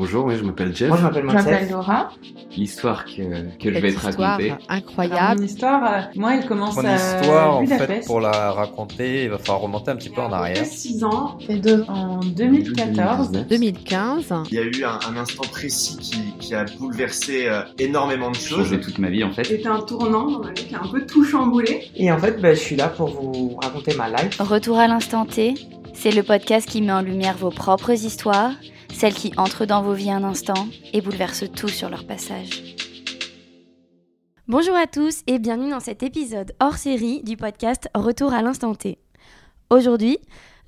bonjour, je m'appelle Jeff. Moi, je m'appelle Je m'appelle Mathilde. Laura. L'histoire que, que je vais te raconter. Incroyable. mon histoire, euh, moi, elle commence Mon à histoire, en Budapest. fait, pour la raconter, il va falloir remonter un petit peu en arrière. 6 ans, fait deux en 2014. 2015. Il y a eu un, un instant précis qui, qui a bouleversé euh, énormément de choses. Changé toute ma vie en fait. C'était un tournant dans ma vie qui a un peu tout chamboulé. Et en fait, bah, je suis là pour vous raconter ma life. Retour à l'instant T, c'est le podcast qui met en lumière vos propres histoires, celles qui entrent dans vos vies un instant et bouleversent tout sur leur passage. Bonjour à tous et bienvenue dans cet épisode hors série du podcast Retour à l'instant T. Aujourd'hui,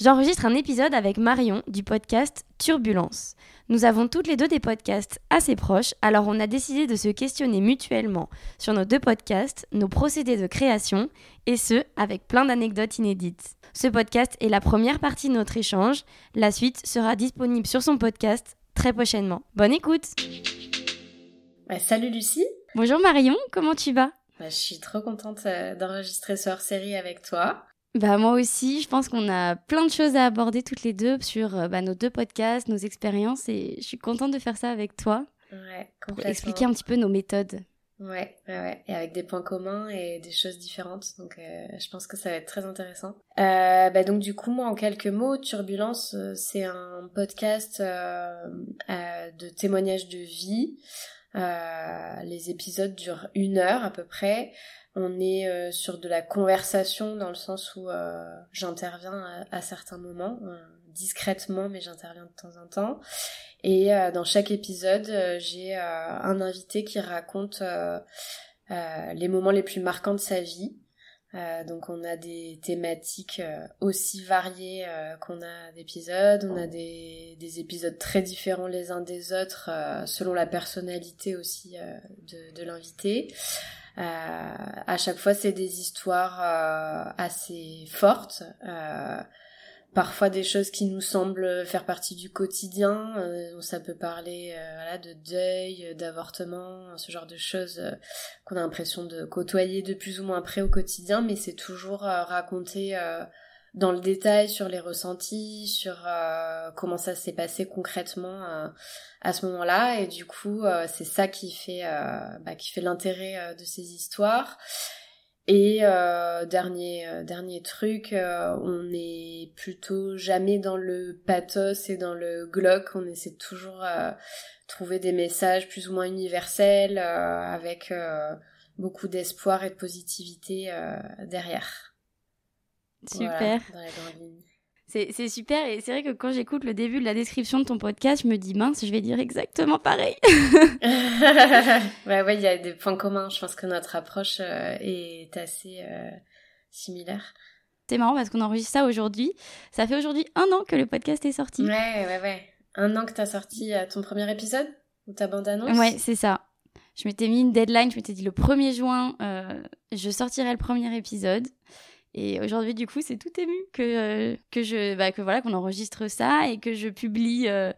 j'enregistre un épisode avec Marion du podcast Turbulence. Nous avons toutes les deux des podcasts assez proches, alors on a décidé de se questionner mutuellement sur nos deux podcasts, nos procédés de création, et ce, avec plein d'anecdotes inédites. Ce podcast est la première partie de notre échange, la suite sera disponible sur son podcast très prochainement. Bonne écoute Bah, salut Lucie, Bonjour Marion, comment tu vas? Bah, je suis trop contente euh, d'enregistrer ce hors-série avec toi. Bah moi aussi, je pense qu'on a plein de choses à aborder toutes les deux sur euh, bah, nos deux podcasts, nos expériences et je suis contente de faire ça avec toi Ouais, pour expliquer un petit peu nos méthodes. Ouais, ouais, ouais, et avec des points communs et des choses différentes, donc euh, je pense que ça va être très intéressant. Euh, bah donc du coup, moi en quelques mots, Turbulence, euh, c'est un podcast euh, euh, de témoignages de vie. Euh, les épisodes durent une heure à peu près. On est sur de la conversation dans le sens où j'interviens à, à certains moments, discrètement, mais j'interviens de temps en temps. Et euh, dans chaque épisode, euh, j'ai euh, un invité qui raconte les moments les plus marquants de sa vie. Euh, donc on a des thématiques euh, aussi variées euh, qu'on a d'épisodes, on a des, des épisodes très différents les uns des autres selon la personnalité aussi de, de l'invité. À chaque fois c'est des histoires assez fortes, parfois des choses qui nous semblent faire partie du quotidien. Euh, ça peut parler euh, voilà, de deuil, euh, d'avortement, ce genre de choses euh, qu'on a l'impression de côtoyer de plus ou moins près au quotidien, mais c'est toujours euh, raconté dans le détail sur les ressentis, sur comment ça s'est passé concrètement à ce moment-là. Et du coup, c'est ça qui fait, bah, qui fait l'intérêt de ces histoires. Et euh, dernier euh, dernier truc, euh, on est plutôt jamais dans le pathos et dans le glauque. On essaie toujours euh, trouver des messages plus ou moins universels euh, avec euh, beaucoup d'espoir et de positivité euh, derrière. Super. Voilà, dans les grandes lignes. C'est super et c'est vrai que quand j'écoute le début de la description de ton podcast, je me dis mince, je vais dire exactement pareil. ouais, ouais, il y a des points communs. Je pense que notre approche euh, est assez euh, similaire. C'est marrant parce qu'on enregistre ça aujourd'hui. Ça fait aujourd'hui un an que le podcast est sorti. Ouais, ouais, ouais. Un an que t'as sorti euh, ton premier épisode ou ta bande-annonce? Ouais, c'est ça. Je m'étais mis une deadline, je m'étais dit le 1er juin, euh, je sortirai le premier épisode. Et aujourd'hui, du coup, c'est tout ému que, euh, que je, bah, que voilà, qu'on enregistre ça et que je publie euh,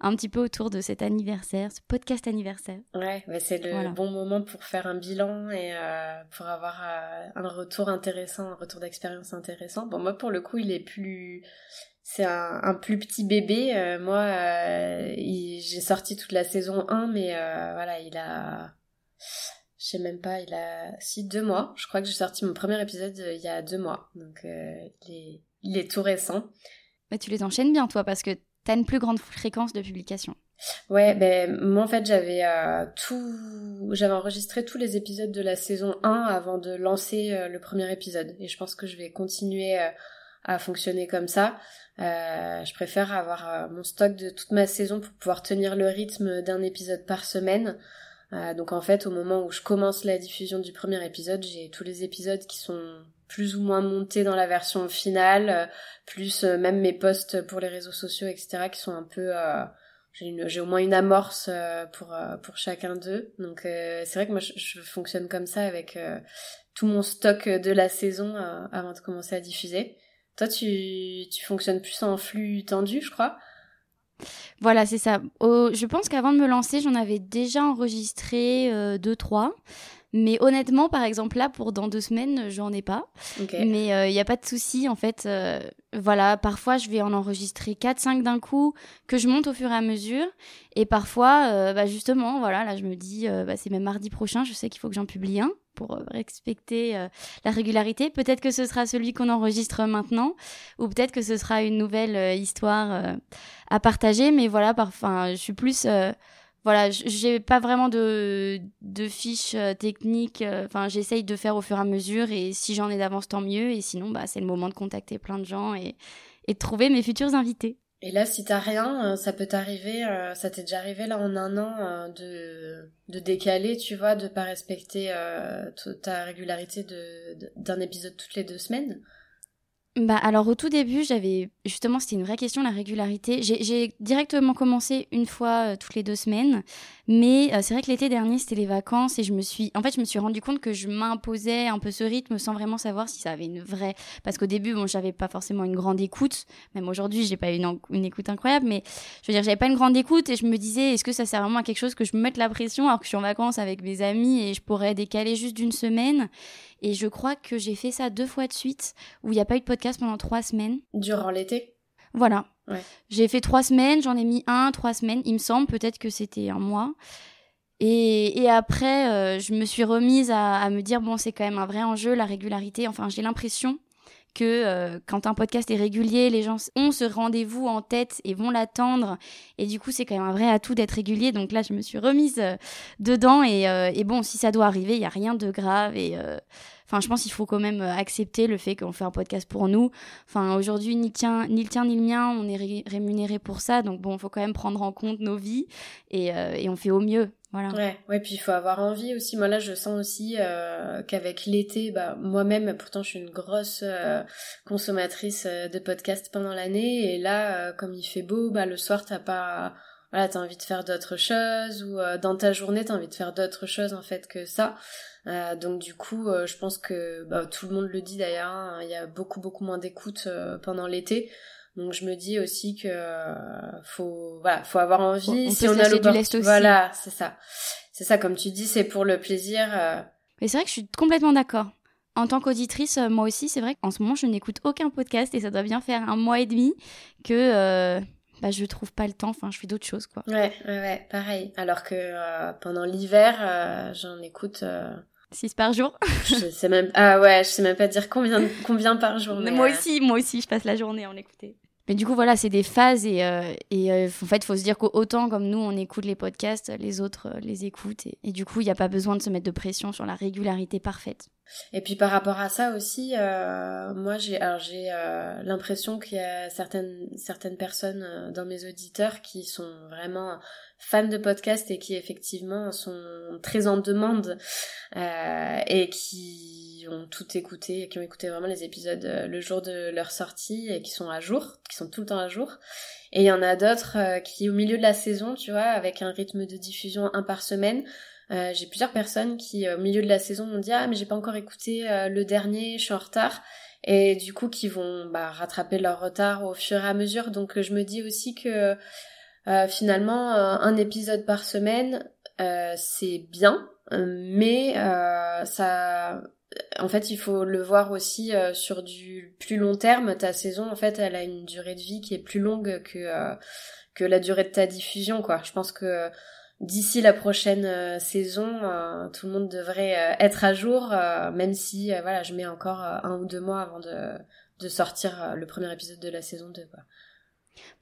un petit peu autour de cet anniversaire, ce podcast anniversaire. Ouais, bah, c'est le Voilà. bon moment pour faire un bilan et euh, pour avoir euh, un retour intéressant, un retour d'expérience intéressant. Bon, moi, pour le coup, il est plus... C'est un, un plus petit bébé. Moi, j'ai sorti toute la saison 1, mais voilà, il a... Je sais même pas, il a... Si, deux mois. Je crois que j'ai sorti mon premier épisode euh, il y a deux mois. Donc, euh, il, est... il est tout récent. Mais tu les enchaînes bien, toi, parce que t'as une plus grande fréquence de publication. Ouais, ben moi en fait j'avais euh, tout, j'avais enregistré tous les épisodes de la saison 1 avant de lancer euh, le premier épisode et je pense que je vais continuer à fonctionner comme ça. Euh, je préfère avoir mon stock de toute ma saison pour pouvoir tenir le rythme d'un épisode par semaine. Euh, donc en fait au moment où je commence la diffusion du premier épisode, j'ai tous les épisodes qui sont plus ou moins montés dans la version finale, euh, plus euh, même mes posts pour les réseaux sociaux, etc. qui sont un peu j'ai au moins une amorce pour pour chacun d'eux donc c'est vrai que moi je, je fonctionne comme ça avec tout mon stock de la saison avant de commencer à diffuser toi tu tu fonctionnes plus en flux tendu je crois? Voilà, c'est ça. Au- je pense qu'avant de me lancer, j'en avais déjà enregistré 2-3. Mais honnêtement, par exemple, là, pour dans deux semaines, j'en ai pas. Mais il n'y a pas de souci, en fait. euh, voilà, parfois, je vais en enregistrer 4-5 d'un coup, que je monte au fur et à mesure. Et parfois, euh, bah, justement, voilà, là, je me dis, euh, bah, c'est même mardi prochain, je sais qu'il faut que j'en publie un pour euh, respecter euh, la régularité. Peut-être que ce sera celui qu'on enregistre maintenant, ou peut-être que ce sera une nouvelle euh, histoire à partager. Mais voilà, enfin, je suis plus... voilà, j'ai pas vraiment de, fiches techniques. Enfin, j'essaye de faire au fur et à mesure et si j'en ai d'avance, tant mieux. Et sinon, bah, c'est le moment de contacter plein de gens et, et de trouver mes futurs invités. Et là, si t'as rien, euh, ça peut t'arriver, euh, ça t'est déjà arrivé là en un an euh, de, de décaler, tu vois, de pas respecter ta régularité d'un épisode toutes les deux semaines? Bah, alors, au tout début, j'avais justement, c'était une vraie question, la régularité. J'ai directement commencé une fois toutes les deux semaines. Mais euh, c'est vrai que l'été dernier, c'était les vacances et je me suis, en fait, je me suis rendu compte que je m'imposais un peu ce rythme sans vraiment savoir si ça avait une vraie, parce qu'au début, bon, j'avais pas forcément une grande écoute. Même aujourd'hui, j'ai pas une, en- une écoute incroyable, mais je veux dire, j'avais pas une grande écoute et je me disais, est-ce que ça sert vraiment à quelque chose que je me mette la pression alors que je suis en vacances avec mes amis et je pourrais décaler juste d'une semaine? Et je crois que j'ai fait ça deux fois de suite où il n'y a pas eu de podcast pendant trois semaines. Durant l'été? Voilà. J'ai fait trois semaines, j'en ai mis un, trois semaines, il me semble, peut-être que c'était un mois. Et, après, euh, je me suis remise à, me dire, bon, c'est quand même un vrai enjeu, la régularité. Enfin, j'ai l'impression que euh, quand un podcast est régulier, les gens ont ce rendez-vous en tête et vont l'attendre. Et du coup, c'est quand même un vrai atout d'être régulier. Donc là, je me suis remise euh, dedans. Et, et bon, si ça doit arriver, il n'y a rien de grave. Et enfin, je pense qu'il faut quand même euh, accepter le fait qu'on fait un podcast pour nous. Enfin, aujourd'hui, ni, ni le tien ni le mien, on est ré- rémunéré pour ça. Donc bon, il faut quand même prendre en compte nos vies. Et, euh, et on fait au mieux. Voilà. Ouais, ouais, puis il faut avoir envie aussi. Moi là, je sens aussi euh, qu'avec l'été, bah moi-même, pourtant, je suis une grosse consommatrice de podcasts pendant l'année, et là, comme il fait beau, bah le soir, t'as pas, voilà, t'as envie de faire d'autres choses, ou dans ta journée, t'as envie de faire d'autres choses en fait que ça. Euh, donc du coup, euh, je pense que bah, tout le monde le dit d'ailleurs, hein, il y a beaucoup beaucoup moins d'écoute euh, pendant l'été. Donc je me dis aussi que faut voilà, faut avoir envie On- si on a aussi. Voilà, c'est ça. C'est ça comme tu dis, c'est pour le plaisir. Mais c'est vrai que je suis complètement d'accord. En tant qu'auditrice, moi aussi, c'est vrai qu'en ce moment, je n'écoute aucun podcast et ça doit bien faire un mois et demi que bah, je trouve pas le temps. Enfin, je fais d'autres choses, quoi. Ouais, ouais, ouais, pareil. Alors que euh, pendant l'hiver, euh, j'en écoute. euh, Six par jour. je sais même. Ah ouais, je sais même pas dire combien, combien par jour. Mais moi euh, aussi, moi aussi, je passe la journée à en écouter. Mais du coup, voilà, c'est des phases et, euh, euh, en fait, il faut se dire qu'autant comme nous, on écoute les podcasts, les autres euh, les écoutent. Et, du coup, il n'y a pas besoin de se mettre de pression sur la régularité parfaite. Et puis par rapport à ça aussi, moi j'ai l'impression qu'il y a certaines certaines personnes dans mes auditeurs qui sont vraiment fans de podcasts et qui effectivement sont très en demande euh, et qui ont tout écouté qui ont écouté vraiment les épisodes euh, le jour de leur sortie et qui sont à jour, qui sont tout le temps à jour. Et il y en a d'autres euh, qui au milieu de la saison, tu vois, avec un rythme de diffusion un par semaine, euh, j'ai plusieurs personnes qui, euh, au milieu de la saison, m'ont dit Ah, mais j'ai pas encore écouté le dernier, je suis en retard. Et du coup, qui vont bah, rattraper leur retard au fur et à mesure. Donc, je me dis aussi que euh, finalement, euh, un épisode par semaine, euh, c'est bien, euh, mais euh, ça. En fait, il faut le voir aussi sur du plus long terme. Ta saison, en fait, elle a une durée de vie qui est plus longue que que la durée de ta diffusion, quoi. Je pense que d'ici la prochaine saison, tout le monde devrait être à jour, même si voilà, je mets encore un ou deux mois avant de, de sortir le premier épisode de la saison 2. Quoi.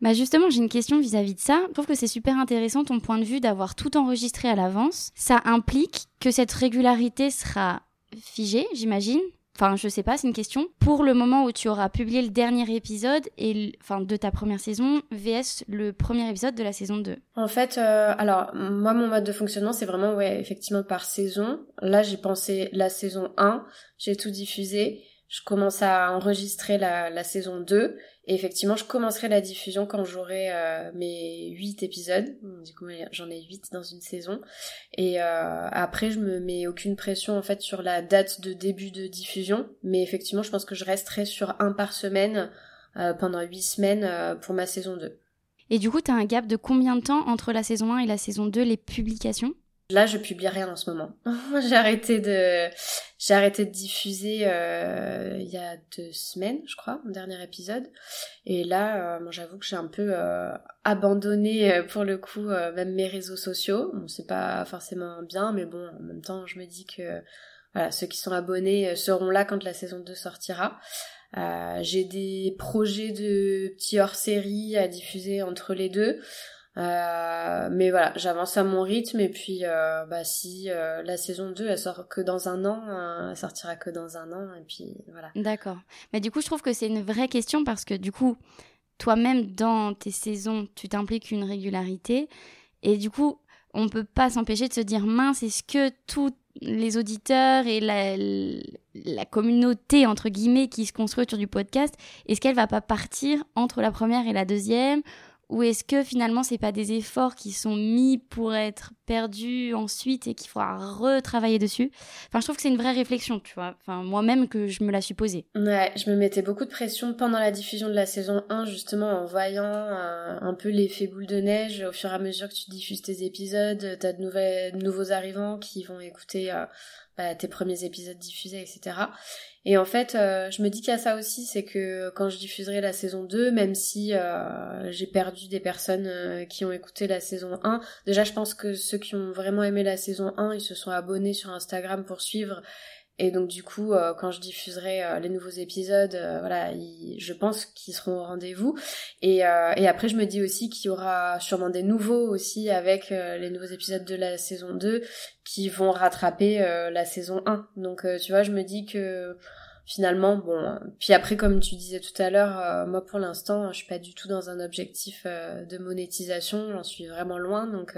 Bah justement, j'ai une question vis-à-vis de ça. Je trouve que c'est super intéressant ton point de vue d'avoir tout enregistré à l'avance. Ça implique que cette régularité sera figée, j'imagine. Enfin, je sais pas, c'est une question. Pour le moment où tu auras publié le dernier épisode et enfin de ta première saison vs le premier épisode de la saison 2. En fait, euh, alors moi mon mode de fonctionnement c'est vraiment ouais effectivement par saison. Là j'ai pensé la saison 1, j'ai tout diffusé, je commence à enregistrer la, la saison 2 et effectivement je commencerai la diffusion quand j'aurai euh, mes 8 épisodes. Du coup j'en ai 8 dans une saison et euh, après je me mets aucune pression en fait sur la date de début de diffusion, mais effectivement je pense que je resterai sur un par semaine euh, pendant 8 semaines pour ma saison 2. Et du coup, tu as un gap de combien de temps entre la saison 1 et la saison 2, les publications? Là, je publie rien en ce moment. j'ai arrêté de, j'ai arrêté de diffuser euh, il y a deux semaines, je crois, mon dernier épisode. Et là, euh, moi, j'avoue que j'ai un peu euh, abandonné euh, pour le coup euh, même mes réseaux sociaux. Bon, c'est pas forcément bien, mais bon, en même temps, je me dis que voilà, ceux qui sont abonnés seront là quand la saison 2 sortira. J'ai des projets de petits hors-série à diffuser entre les deux. Euh, mais voilà, j'avance à mon rythme et puis euh, bah si euh, la saison 2 elle sort que dans un an, euh, elle sortira que dans un an et puis voilà. D'accord. Mais du coup, je trouve que c'est une vraie question parce que du coup, toi-même dans tes saisons, tu t'impliques une régularité et du coup, on peut pas s'empêcher de se dire mince, est-ce que tous les auditeurs et la, la communauté entre guillemets qui se construit autour du podcast, est-ce qu'elle va pas partir entre la première et la deuxième ou est-ce que finalement c'est pas des efforts qui sont mis pour être perdus ensuite et qu'il faudra retravailler dessus? Enfin, je trouve que c'est une vraie réflexion, tu vois. Moi-même que je me la suis posée. Je me mettais beaucoup de pression pendant la diffusion de la saison 1, justement en voyant euh, un peu l'effet boule de neige au fur et à mesure que tu diffuses tes épisodes, t'as de, de nouveaux arrivants qui vont écouter euh, bah, tes premiers épisodes diffusés, etc. Et en fait, euh, je me dis qu'il y a ça aussi, c'est que quand je diffuserai la saison 2, même si euh, j'ai perdu des personnes euh, qui ont écouté la saison 1, déjà je pense que ceux qui ont vraiment aimé la saison 1, ils se sont abonnés sur Instagram pour suivre. Et donc du coup, euh, quand je diffuserai euh, les nouveaux épisodes, euh, voilà, je pense qu'ils seront au rendez-vous. Et, euh, et après, je me dis aussi qu'il y aura sûrement des nouveaux aussi avec euh, les nouveaux épisodes de la saison 2 qui vont rattraper euh, la saison 1. Donc tu vois, je me dis que finalement, bon, puis après, comme tu disais tout à l'heure, moi pour l'instant, je suis pas du tout dans un objectif de monétisation, j'en suis vraiment loin, donc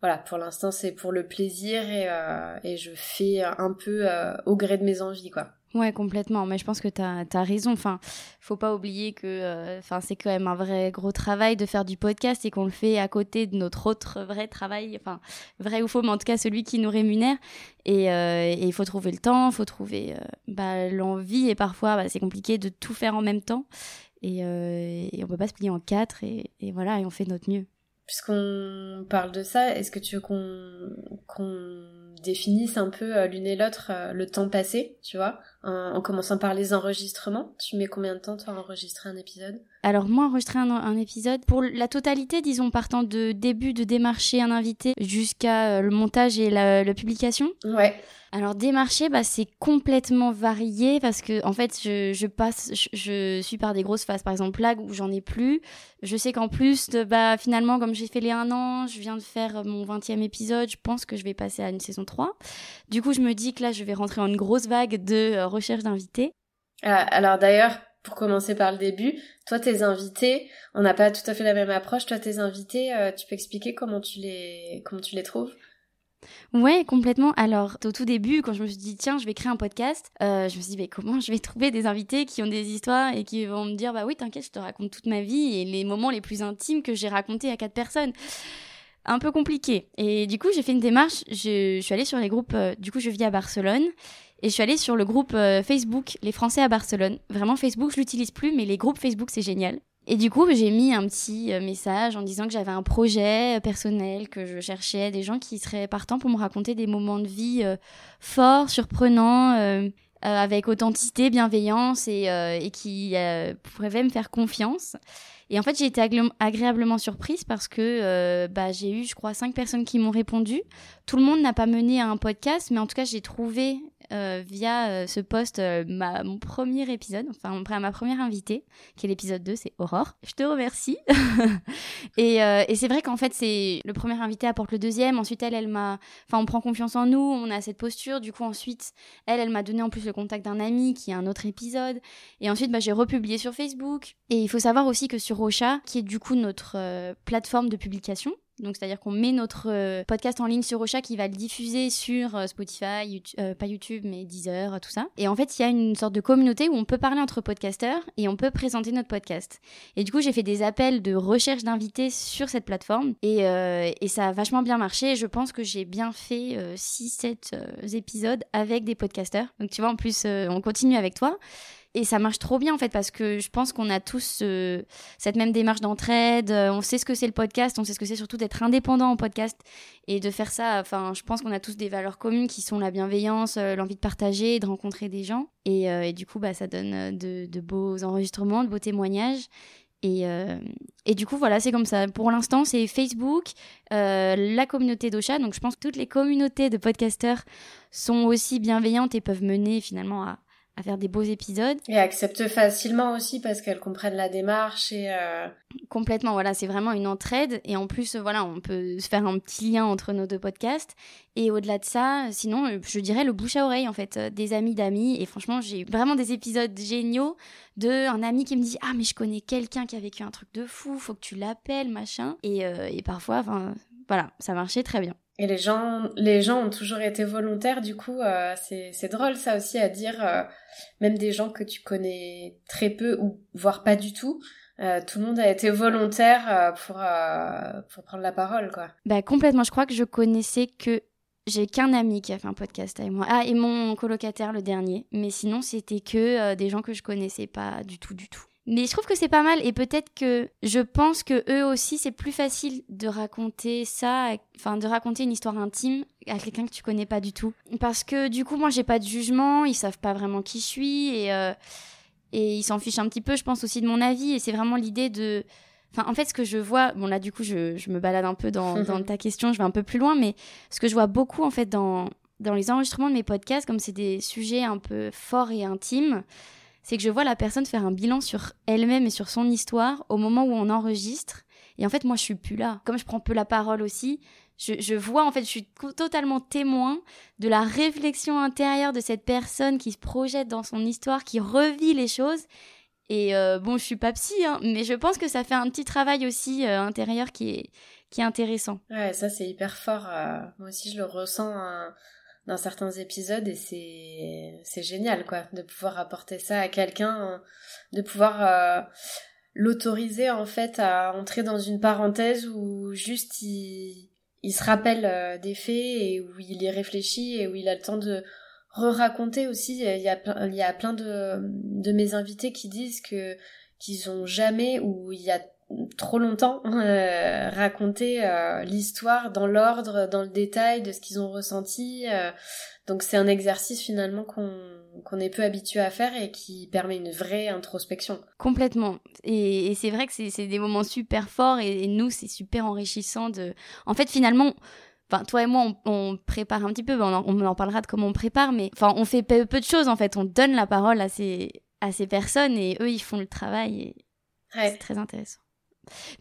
voilà, pour l'instant c'est pour le plaisir et, euh, je fais un peu euh, au gré de mes envies, quoi. Ouais, complètement. Mais je pense que tu as, raison. Enfin, faut pas oublier que euh, c'est quand même un vrai gros travail de faire du podcast et qu'on le fait à côté de notre autre vrai travail. Enfin, vrai ou faux, mais en tout cas celui qui nous rémunère. Et il faut trouver le temps, il faut trouver bah, l'envie. Et parfois, bah, c'est compliqué de tout faire en même temps. Et, on peut pas se plier en quatre. Et, voilà, et on fait notre mieux. Puisqu'on parle de ça, est-ce que tu veux qu'on qu'on définisse un peu euh, l'une et l'autre euh, le temps passé, tu vois, en, en commençant par les enregistrements Tu mets combien de temps toi à enregistrer un épisode? Alors moi, enregistrer un, un épisode, pour la totalité, disons, partant de début de démarcher un invité jusqu'à euh, le montage et la, la publication, Ouais. Alors démarcher, bah, c'est complètement varié parce que en fait, je, je passe, je, je suis par des grosses phases. Par exemple, là où j'en ai plus, je sais qu'en plus, de, bah finalement, comme j'ai fait les un an, je viens de faire mon 20e épisode, je pense que je vais passer à une saison 3. Du coup, je me dis que là, je vais rentrer en une grosse vague de euh, recherche d'invités. Ah, alors d'ailleurs, pour commencer par le début, toi tes invités, on n'a pas tout à fait la même approche. Toi tes invités, euh, tu peux expliquer comment tu les comment tu les trouves? Ouais, complètement. Alors, au tout début, quand je me suis dit, tiens, je vais créer un podcast, euh, je me suis dit, mais comment je vais trouver des invités qui ont des histoires et qui vont me dire, bah oui, t'inquiète, je te raconte toute ma vie et les moments les plus intimes que j'ai racontés à quatre personnes. Un peu compliqué. Et du coup, j'ai fait une démarche. Je, je suis allée sur les groupes. euh, du coup, je vis à Barcelone. Et je suis allée sur le groupe euh, Facebook, les Français à Barcelone. Vraiment, Facebook, je l'utilise plus, mais les groupes Facebook, c'est génial. Et du coup, j'ai mis un petit euh, message en disant que j'avais un projet euh, personnel, que je cherchais des gens qui seraient partants pour me raconter des moments de vie forts, surprenants, avec authenticité, bienveillance et, et qui pourraient me faire confiance. Et en fait, j'ai été agré- agréablement surprise parce que bah, j'ai eu, je crois, cinq personnes qui m'ont répondu. Tout le monde n'a pas mené à un podcast, mais en tout cas, j'ai trouvé euh, via euh, ce post euh, mon premier épisode, enfin ma première invitée, qui est l'épisode 2, c'est Aurore. Je te remercie. et c'est vrai qu'en fait, c'est le premier invité apporte le deuxième. Ensuite, elle, elle m'a, enfin, on prend confiance en nous, on a cette posture. Du coup, ensuite, elle, elle m'a donné en plus le contact d'un ami qui a un autre épisode. Et ensuite, bah, j'ai republié sur Facebook. Et il faut savoir aussi que sur Ocha, qui est du coup notre plateforme de publication, donc c'est-à-dire qu'on met notre euh, podcast en ligne sur Ocha qui va le diffuser sur euh, Spotify, euh, pas YouTube mais Deezer, euh, tout ça. Et en fait, il y a une sorte de communauté où on peut parler entre podcasteurs et on peut présenter notre podcast. Et du coup, j'ai fait des appels de recherche d'invités sur cette plateforme et, euh, ça a vachement bien marché. Je pense que j'ai bien fait 6-7 épisodes avec des podcasteurs. Donc tu vois, en plus, euh, on continue avec toi. Et ça marche trop bien en fait parce que je pense qu'on a tous euh, cette même démarche d'entraide. euh, on sait ce que c'est le podcast, on sait ce que c'est surtout d'être indépendant en podcast et de faire ça. Enfin, je pense qu'on a tous des valeurs communes qui sont la bienveillance, euh, l'envie de partager, de rencontrer des gens. Et, du coup, bah, ça donne de, beaux enregistrements, de beaux témoignages. Et, et du coup, voilà, c'est comme ça. Pour l'instant, c'est Facebook, la communauté d'Ocha. Donc, je pense que toutes les communautés de podcasteurs sont aussi bienveillantes et peuvent mener finalement à, à faire des beaux épisodes. Et acceptent facilement aussi parce qu'elles comprennent la démarche et euh, Complètement, voilà, c'est vraiment une entraide. Et en plus, voilà, on peut se faire un petit lien entre nos deux podcasts. Et au-delà de ça, sinon, euh, je dirais le bouche à oreille, en fait, euh, des amis d'amis. Et franchement, j'ai eu vraiment des épisodes géniaux de un ami qui me dit Ah, mais je connais quelqu'un qui a vécu un truc de fou, faut que tu l'appelles, machin. Et, euh, et parfois, enfin, voilà, ça marchait très bien. Et les gens, les gens ont toujours été volontaires, du coup, euh, c'est, drôle ça aussi à dire, euh, même des gens que tu connais très peu ou voire pas du tout, euh, tout le monde a été volontaire pour, pour prendre la parole, quoi. Bah, complètement, je crois que je connaissais que. J'ai qu'un ami qui a fait un podcast avec moi. Ah, et mon colocataire, le dernier. Mais sinon, c'était que des gens que je connaissais pas du tout, du tout. Mais je trouve que c'est pas mal et peut-être que je pense que eux aussi c'est plus facile de raconter ça, enfin de raconter une histoire intime à quelqu'un que tu connais pas du tout. Parce que du coup moi j'ai pas de jugement, ils savent pas vraiment qui je suis et euh, et ils s'en fichent un petit peu, je pense aussi de mon avis et c'est vraiment l'idée de Enfin, en fait, ce que je vois, bon là, du coup, je, je me balade un peu dans, dans ta question, je vais un peu plus loin, mais ce que je vois beaucoup, en fait, dans, dans les enregistrements de mes podcasts, comme c'est des sujets un peu forts et intimes, c'est que je vois la personne faire un bilan sur elle-même et sur son histoire au moment où on enregistre. Et en fait, moi, je suis plus là. Comme je prends peu la parole aussi, je, vois, en fait, je suis totalement témoin de la réflexion intérieure de cette personne qui se projette dans son histoire, qui revit les choses. Et euh, bon, je suis pas psy, hein, mais je pense que ça fait un petit travail aussi euh, intérieur qui est, qui est intéressant. Ouais, ça c'est hyper fort. euh, moi aussi, je le ressens hein, dans certains épisodes et c'est c'est génial, quoi, de pouvoir apporter ça à quelqu'un, hein, de pouvoir euh, l'autoriser en fait à entrer dans une parenthèse où juste il il se rappelle euh, des faits et où il y réfléchit et où il a le temps de re-raconter aussi. Il y a plein, il y a plein de, de mes invités qui disent que qu'ils ont jamais ou il y a trop longtemps euh, raconté euh, l'histoire dans l'ordre, dans le détail de ce qu'ils ont ressenti. euh. donc c'est un exercice finalement qu'on qu'on est peu habitué à faire et qui permet une vraie introspection. Complètement. Et, et c'est vrai que c'est c'est des moments super forts et, et nous, c'est super enrichissant de... En fait, finalement, enfin, toi et moi, on, on prépare un petit peu, on en, on en parlera de comment on prépare, mais enfin, on fait peu, peu de choses, en fait. On donne la parole à ces, à ces personnes et eux, ils font le travail et Ouais. c'est très intéressant.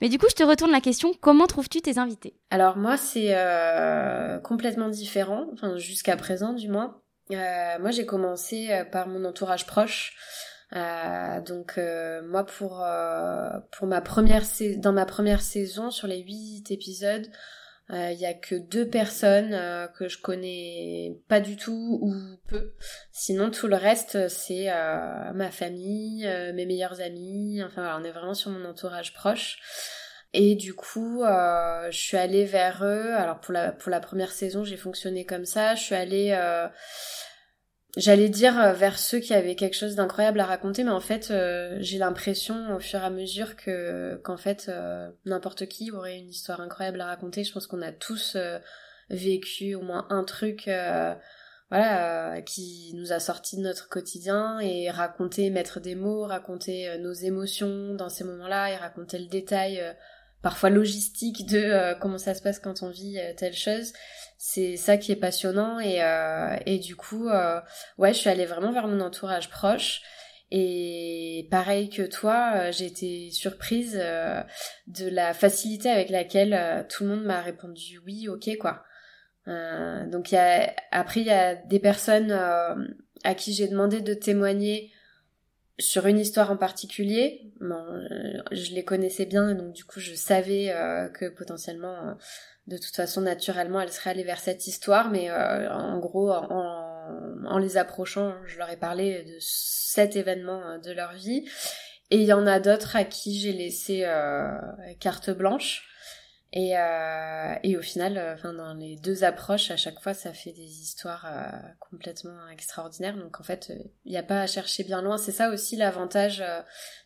Mais du coup, je te retourne la question, comment trouves-tu tes invités? Alors moi c'est euh, complètement différent, enfin jusqu'à présent du moins. Euh, moi j'ai commencé euh, par mon entourage proche. Donc moi pour pour ma première dans ma première saison sur les huit épisodes euh, il y a que deux personnes euh, que je connais pas du tout ou peu sinon tout le reste c'est euh, ma famille euh, mes meilleurs amis enfin voilà, on est vraiment sur mon entourage proche et du coup, euh, je suis allée vers eux. Alors pour la pour la première saison, j'ai fonctionné comme ça. Je suis allée, euh, j'allais dire euh, vers ceux qui avaient quelque chose d'incroyable à raconter, mais en fait, euh, j'ai l'impression au fur et à mesure que qu'en fait euh, n'importe qui aurait une histoire incroyable à raconter. Je pense qu'on a tous vécu au moins un truc. voilà, qui nous a sorti de notre quotidien et raconter, mettre des mots, raconter nos émotions dans ces moments-là et raconter le détail parfois logistique de euh, comment ça se passe quand on vit euh, telle chose. C'est ça qui est passionnant et, euh, et du coup, euh, ouais, je suis allée vraiment vers mon entourage proche. Et pareil que toi, euh, j'ai été surprise de la facilité avec laquelle tout le monde m'a répondu oui, ok, quoi. Donc y a, après, il y a des personnes à qui j'ai demandé de témoigner sur une histoire en particulier. Bon, euh, je les connaissais bien, donc du coup, je savais euh, que potentiellement, euh, de toute façon, naturellement, elles seraient allées vers cette histoire. Mais euh, en gros, en, en les approchant, je leur ai parlé de cet événement de leur vie. Et il y en a d'autres à qui j'ai laissé carte blanche. Et, euh, et au final, euh, enfin dans les deux approches, à chaque fois, ça fait des histoires euh, complètement extraordinaires. Donc en fait, il n'y a pas à chercher bien loin. C'est ça aussi l'avantage.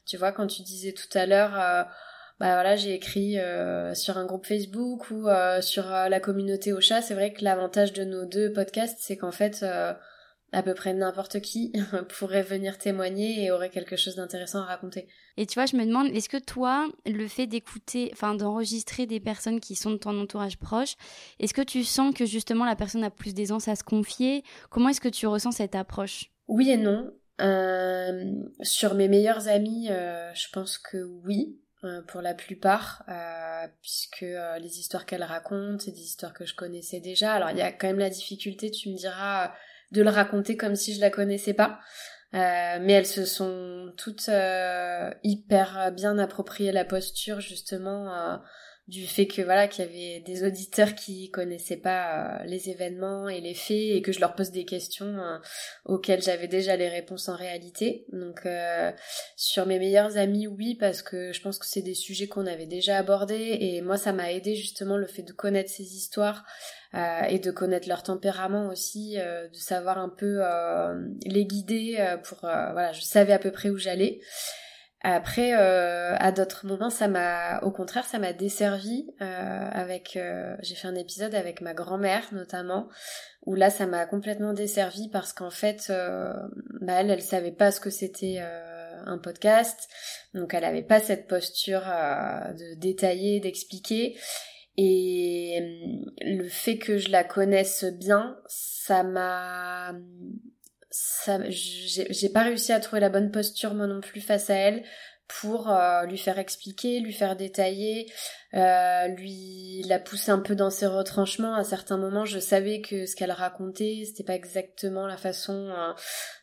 tu vois, quand tu disais tout à l'heure, bah voilà, j'ai écrit sur un groupe Facebook ou sur la communauté Ocha. C'est vrai que l'avantage de nos deux podcasts, c'est qu'en fait à peu près n'importe qui pourrait venir témoigner et aurait quelque chose d'intéressant à raconter. Et tu vois, je me demande, est-ce que toi, le fait d'écouter, enfin d'enregistrer des personnes qui sont de ton entourage proche, est-ce que tu sens que justement la personne a plus d'aisance à se confier? Comment est-ce que tu ressens cette approche? Oui et non. Euh, sur mes meilleurs amis, euh, je pense que oui. Euh, pour la plupart, puisque les histoires qu'elle raconte, c'est des histoires que je connaissais déjà. Alors il y a quand même la difficulté, tu me diras, de le raconter comme si je la connaissais pas. Euh, mais elles se sont toutes euh, hyper bien appropriées la posture justement euh, du fait que voilà qu'il y avait des auditeurs qui connaissaient pas euh, les événements et les faits et que je leur pose des questions euh, auxquelles j'avais déjà les réponses en réalité. Donc euh, sur mes meilleurs amis oui parce que je pense que c'est des sujets qu'on avait déjà abordés et moi ça m'a aidé justement le fait de connaître ces histoires et de connaître leur tempérament aussi, de savoir un peu les guider pour voilà je savais à peu près où j'allais. Après, euh, à d'autres moments, ça m'a, au contraire, ça m'a desservi. Euh, avec, euh, j'ai fait un épisode avec ma grand-mère notamment, où là, ça m'a complètement desservi parce qu'en fait, bah, elle, elle savait pas ce que c'était un podcast, donc elle avait pas cette posture de détailler, d'expliquer. Et le fait que je la connaisse bien, ça m'a ça, j'ai pas réussi à trouver la bonne posture moi non plus face à elle pour euh, lui faire expliquer, lui faire détailler, euh, lui la pousser un peu dans ses retranchements. À certains moments, je savais que ce qu'elle racontait, c'était pas exactement la façon euh,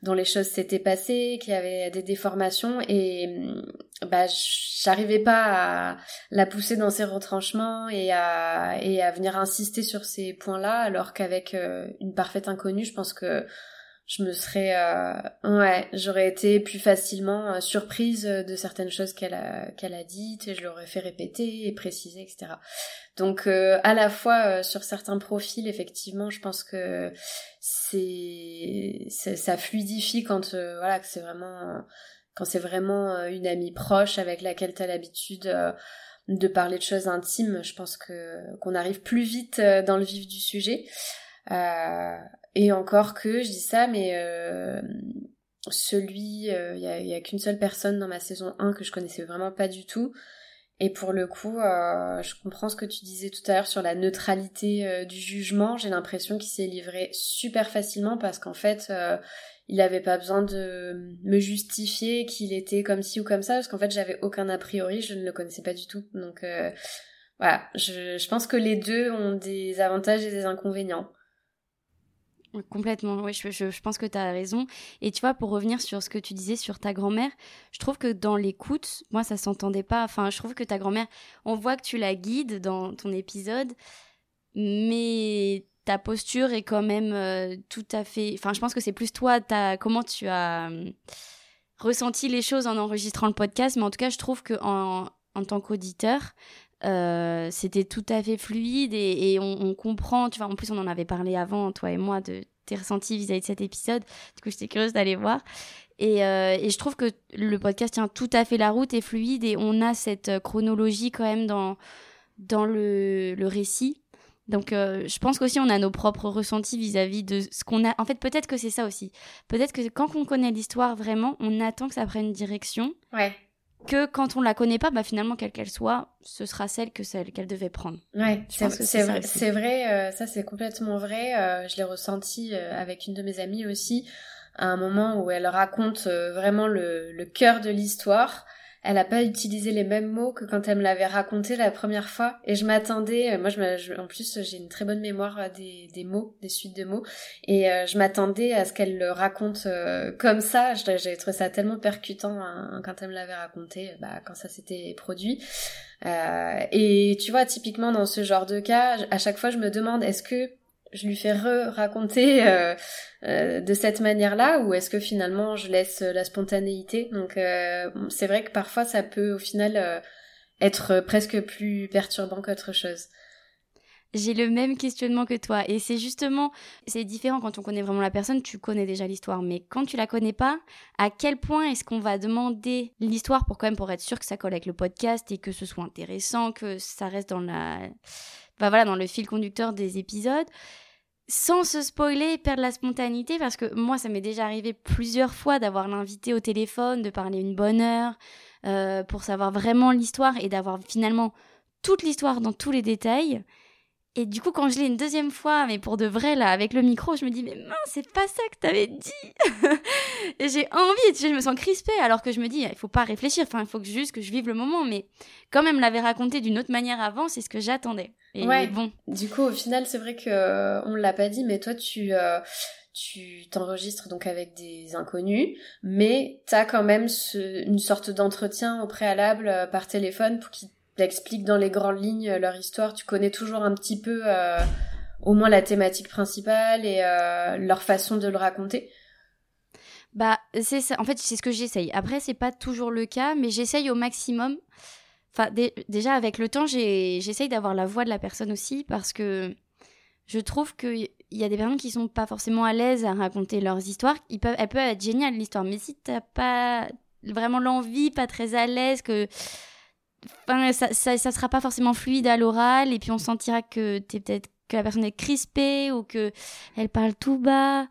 dont les choses s'étaient passées, qu'il y avait des déformations et mm, bah j'arrivais pas à la pousser dans ses retranchements et à et à venir insister sur ces points-là, alors qu'avec une parfaite inconnue, je pense que je me serais euh, ouais j'aurais été plus facilement euh, surprise de certaines choses qu'elle a qu'elle a dites et je l'aurais fait répéter et préciser etc donc euh, à la fois sur certains profils effectivement je pense que c'est ça fluidifie quand voilà que c'est vraiment quand c'est vraiment une amie proche avec laquelle tu as l'habitude de parler de choses intimes je pense que qu'on arrive plus vite dans le vif du sujet. Euh, et encore que, je dis ça, mais euh, celui, il euh, y a, a qu'une seule personne dans ma saison 1 que je connaissais vraiment pas du tout. Et pour le coup, euh, je comprends ce que tu disais tout à l'heure sur la neutralité du jugement. J'ai l'impression qu'il s'est livré super facilement parce qu'en fait, il avait pas besoin de me justifier qu'il était comme ci ou comme ça parce qu'en fait, j'avais aucun a priori, je ne le connaissais pas du tout. Donc voilà, je, je pense que les deux ont des avantages et des inconvénients. Complètement, oui, je, pense que tu as raison. Et tu vois, pour revenir sur ce que tu disais sur ta grand-mère, je trouve que dans l'écoute, moi, ça s'entendait pas. Enfin, je trouve que ta grand-mère, on voit que tu la guides dans ton épisode, mais ta posture est quand même euh, tout à fait. Enfin, je pense que c'est plus toi, ta... comment tu as euh, ressenti les choses en enregistrant le podcast, mais en tout cas, je trouve que en, en tant qu'auditeur, euh, c'était tout à fait fluide et, on, comprend, tu vois, en plus on en avait parlé avant, toi et moi, de tes ressentis vis-à-vis de cet épisode. Du coup, j'étais curieuse d'aller voir. Et, euh, et, je trouve que le podcast tient tout à fait la route, est fluide et on a cette euh, chronologie quand même dans, dans le, le récit. Donc je pense qu'aussi on a nos propres ressentis vis-à-vis de ce qu'on a. En fait, peut-être que c'est ça aussi. Peut-être que quand on connaît l'histoire vraiment, on attend que ça prenne une direction. Ouais que quand on la connaît pas, bah finalement quelle qu'elle soit, ce sera celle que celle qu'elle devait prendre. Ouais, c'est vrai, c'est vrai, euh, ça c'est complètement vrai. Euh, je l'ai ressenti euh, avec une de mes amies aussi, à un moment où elle raconte vraiment le, le cœur de l'histoire elle a pas utilisé les mêmes mots que quand elle me l'avait raconté la première fois. Et je m'attendais, euh, moi je, en plus j'ai une très bonne mémoire euh, des, mots, des suites de mots, et euh, je m'attendais à ce qu'elle le raconte comme ça. J'ai trouvé ça tellement percutant hein, quand elle me l'avait raconté, bah, quand ça s'était produit. et tu vois, typiquement dans ce genre de cas, à chaque fois je me demande est-ce que je lui fais re-raconter euh, euh, de cette manière-là ou est-ce que finalement je laisse la spontanéité? Donc euh, c'est vrai que parfois ça peut au final être presque plus perturbant qu'autre chose. J'ai le même questionnement que toi. Et c'est justement, c'est différent quand on connaît vraiment la personne, tu connais déjà l'histoire. Mais quand tu la connais pas, à quel point est-ce qu'on va demander l'histoire pour quand même pour être sûr que ça colle avec le podcast et que ce soit intéressant, que ça reste dans la, bah voilà, dans le fil conducteur des épisodes? Sans se spoiler, perdre la spontanéité, parce que moi, ça m'est déjà arrivé plusieurs fois d'avoir l'invité au téléphone, de parler une bonne heure, euh, pour savoir vraiment l'histoire et d'avoir finalement toute l'histoire dans tous les détails. Et du coup, quand je l'ai une deuxième fois, mais pour de vrai, là, avec le micro, je me dis, mais mince, c'est pas ça que t'avais dit Et j'ai envie, tu sais, je me sens crispée, alors que je me dis, il faut pas réfléchir, enfin, il faut que juste que je vive le moment, mais quand même l'avait raconté d'une autre manière avant, c'est ce que j'attendais. Et ouais. bon. Du coup, au final, c'est vrai que euh, on l'a pas dit, mais toi, tu... Euh, tu t'enregistres donc avec des inconnus, mais t'as quand même ce, une sorte d'entretien au préalable euh, par téléphone pour qu'ils t'expliquent dans les grandes lignes euh, leur histoire. Tu connais toujours un petit peu euh, au moins la thématique principale et euh, leur façon de le raconter. Bah, c'est ça. En fait, c'est ce que j'essaye. Après, c'est pas toujours le cas, mais j'essaye au maximum. Enfin, déjà, avec le temps, j'essaye d'avoir la voix de la personne aussi, parce que je trouve qu'il y a des personnes qui sont pas forcément à l'aise à raconter leurs histoires. Ils peuvent, elle peut être géniale, l'histoire, mais si t'as pas vraiment l'envie, pas très à l'aise, que ça, ça, sera pas forcément fluide à l'oral et puis on sentira que t'es peut-être que la personne est crispée ou que elle parle tout bas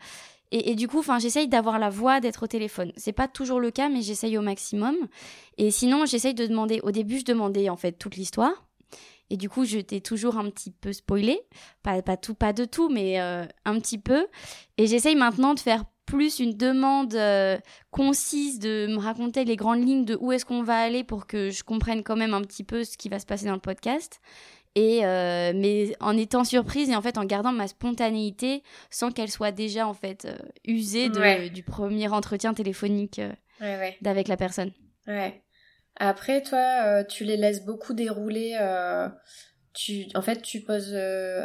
et, et du coup enfin j'essaye d'avoir la voix d'être au téléphone c'est pas toujours le cas mais j'essaye au maximum et sinon j'essaye de demander au début je demandais en fait toute l'histoire et du coup, j'étais toujours un petit peu spoilée. Pas, pas tout, pas de tout, mais euh, un petit peu. Et j'essaye maintenant de faire plus une demande euh, concise, de me raconter les grandes lignes de où est-ce qu'on va aller pour que je comprenne quand même un petit peu ce qui va se passer dans le podcast. Et euh, mais en étant surprise et en fait en gardant ma spontanéité sans qu'elle soit déjà en fait euh, usée de, Ouais. du premier entretien téléphonique Ouais, ouais. d'avec la personne. Ouais. Après, toi, tu les laisses beaucoup dérouler. tu, en fait, tu poses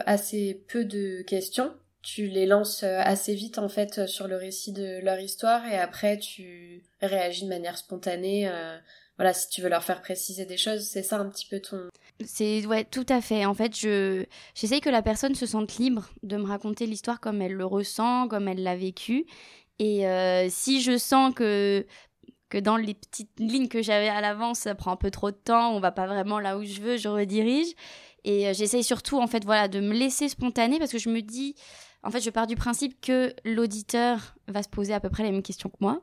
assez peu de questions. Tu les lances euh, assez vite, en fait, euh, sur le récit de leur histoire. Et après, tu réagis de manière spontanée. euh, voilà, si tu veux leur faire préciser des choses, c'est ça un petit peu ton... C'est ouais, tout à fait. En fait, je j'essaye que la personne se sente libre de me raconter l'histoire comme elle le ressent, comme elle l'a vécu. Et si je sens que que dans les petites lignes que j'avais à l'avance, ça prend un peu trop de temps, on va pas vraiment là où je veux, je redirige. Et j'essaye surtout en fait voilà de me laisser spontaner parce que je me dis en fait je pars du principe que l'auditeur va se poser à peu près les mêmes questions que moi.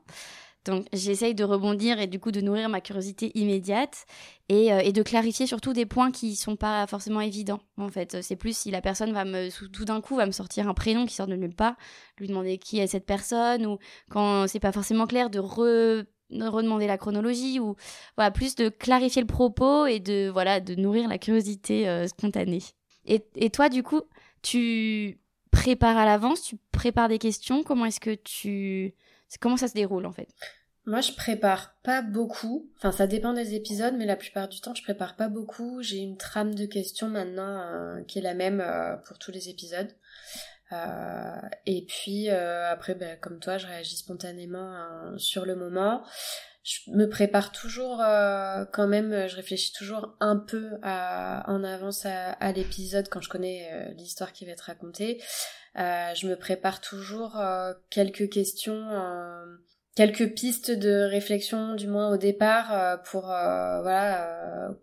Donc j'essaye de rebondir et du coup de nourrir ma curiosité immédiate et, euh, de clarifier surtout des points qui sont pas forcément évidents. En fait, c'est plus si la personne va me tout d'un coup va me sortir un prénom qui sort de nulle part, lui demander qui est cette personne ou quand c'est pas forcément clair de re de redemander la chronologie ou voilà plus de clarifier le propos et de voilà de nourrir la curiosité euh, spontanée. Et toi du coup tu prépares à l'avance, tu prépares des questions. Comment est-ce que tu comment ça se déroule en fait? Moi, je prépare pas beaucoup. Enfin, ça dépend des épisodes, mais la plupart du temps, je prépare pas beaucoup. J'ai une trame de questions maintenant euh, qui est la même euh, pour tous les épisodes. Euh, et puis après, ben, comme toi, je réagis spontanément euh, sur le moment. Je me prépare toujours euh, quand même, je réfléchis toujours un peu à, en avance à, à l'épisode quand je connais euh, l'histoire qui va être racontée. Euh, je me prépare toujours euh, quelques questions, euh, quelques pistes de réflexion du moins au départ euh, pour euh, voilà euh,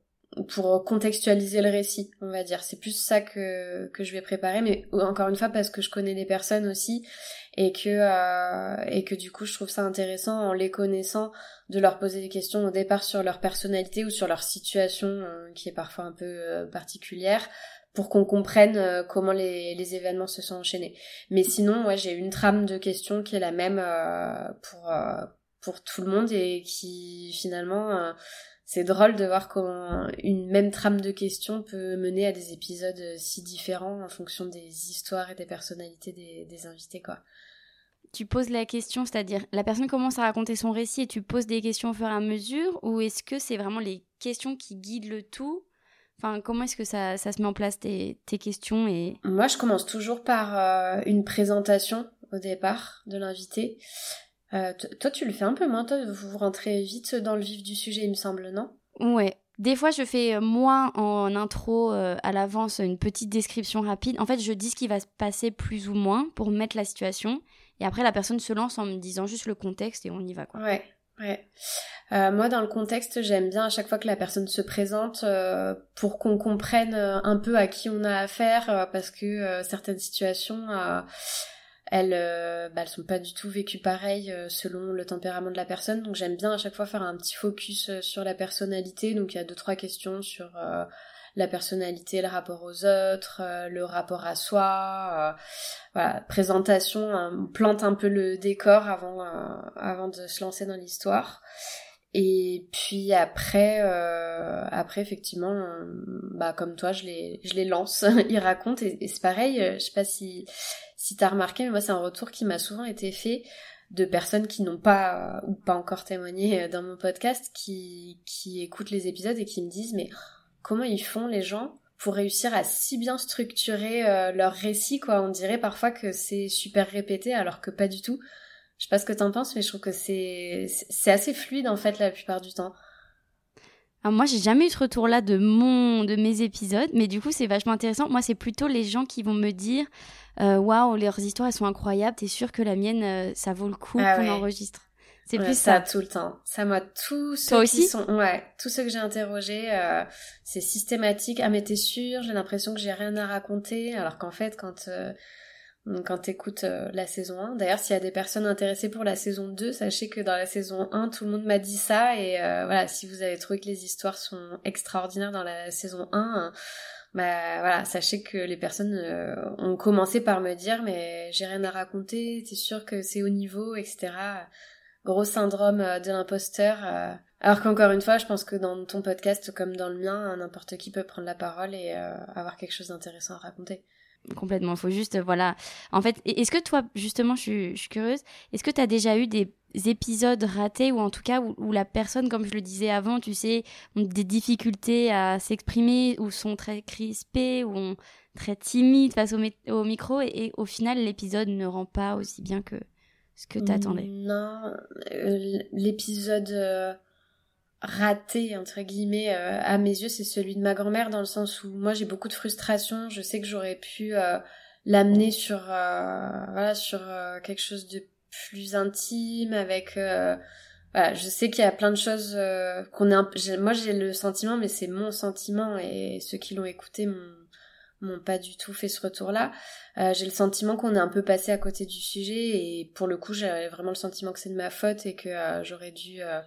pour contextualiser le récit, on va dire. C'est plus ça que que je vais préparer, mais encore une fois parce que je connais les personnes aussi et que euh, et que du coup je trouve ça intéressant en les connaissant de leur poser des questions au départ sur leur personnalité ou sur leur situation euh, qui est parfois un peu euh, particulière pour qu'on comprenne euh, comment les, événements se sont enchaînés. Mais sinon, ouais, j'ai une trame de questions qui est la même pour pour tout le monde et qui finalement c'est drôle de voir comment une même trame de questions peut mener à des épisodes euh, si différents en fonction des histoires et des personnalités des, des invités quoi. tu poses la question, c'est-à-dire la personne commence à raconter son récit et tu poses des questions au fur et à mesure, ou est-ce que c'est vraiment les questions qui guident le tout? Enfin, comment est-ce que ça, ça se met en place tes, tes questions et Moi, je commence toujours par euh, une présentation au départ de l'invité. Euh, toi, tu le fais un peu moins. Toi, vous rentrez vite dans le vif du sujet, il me semble, non? Ouais, des fois, je fais moins en intro euh, à l'avance une petite description rapide. En fait, je dis ce qui va se passer plus ou moins pour mettre la situation. Et après, la personne se lance en me disant juste le contexte et on y va. Quoi. Ouais, ouais. Euh, moi, dans le contexte, j'aime bien à chaque fois que la personne se présente euh, pour qu'on comprenne un peu à qui on a affaire, parce que certaines situations, elles, euh, bah, elles sont pas du tout vécues pareil euh, selon le tempérament de la personne. Donc, j'aime bien à chaque fois faire un petit focus euh, sur la personnalité. Donc, il y a deux trois questions sur euh, la personnalité, le rapport aux autres, le rapport à soi. voilà, présentation, on plante un peu le décor avant, de se lancer dans l'histoire. Et puis après, effectivement, bah comme toi, je les, je les lance, ils racontent et, c'est pareil. Je sais pas si si t'as remarqué, mais moi c'est un retour qui m'a souvent été fait de personnes qui n'ont pas euh, ou pas encore témoigné euh, dans mon podcast, qui qui écoutent les épisodes et qui me disent mais comment ils font les gens pour réussir à si bien structurer euh, leur récit quoi? On dirait parfois que c'est super répété alors que pas du tout. Je sais pas ce que t'en penses, mais je trouve que c'est c'est assez fluide en fait la plupart du temps. Moi, j'ai jamais eu ce retour-là de mon, de mes épisodes, mais du coup, c'est vachement intéressant. Moi, c'est plutôt les gens qui vont me dire, euh, waouh, leurs histoires elles sont incroyables. T'es sûr que la mienne, euh, ça vaut le coup Ah qu'on ouais. enregistre? C'est Ouais, plus ça ça. tout le temps. Ça moi tous ceux Toi qui aussi? sont ouais, tous ceux que j'ai interrogés, euh, c'est systématique. Ah mais t'es sûr? J'ai l'impression que j'ai rien à raconter, alors qu'en fait quand euh, quand t'écoutes euh, la saison 1, d'ailleurs s'il y a des personnes intéressées pour la saison 2, sachez que dans la saison 1, tout le monde m'a dit ça et voilà, si vous avez trouvé que les histoires sont extraordinaires dans la saison 1, euh, bah voilà, sachez que les personnes euh, ont commencé par me dire mais j'ai rien à raconter, t'es sûr que c'est au niveau, etc gros syndrome euh, de l'imposteur. euh. Alors qu'encore une fois, je pense que dans ton podcast comme dans le mien, n'importe qui peut prendre la parole et euh, avoir quelque chose d'intéressant à raconter. Complètement. Faut juste, voilà. En fait, est-ce que toi, justement, je suis, curieuse, est-ce que tu as déjà eu des épisodes ratés ou en tout cas où, la personne, comme je le disais avant, tu sais, ont des difficultés à s'exprimer ou sont très crispées ou ont très timides face au, micro et, et au final, l'épisode ne rend pas aussi bien que ce que t'attendais? Non, euh, l'épisode euh, raté, entre guillemets, euh, à mes yeux, c'est celui de ma grand-mère, dans le sens où moi j'ai beaucoup de frustration, je sais que j'aurais pu euh, l'amener sur, euh, voilà, sur euh, quelque chose de plus intime, avec... euh, voilà, je sais qu'il y a plein de choses qu'on j'ai- moi j'ai le sentiment mais c'est mon sentiment et ceux qui l'ont écouté m'ont m'ont pas du tout fait ce retour-là. Euh, j'ai le sentiment qu'on est un peu passé à côté du sujet et pour le coup j'ai vraiment le sentiment que c'est de ma faute et que euh, j'aurais dû euh,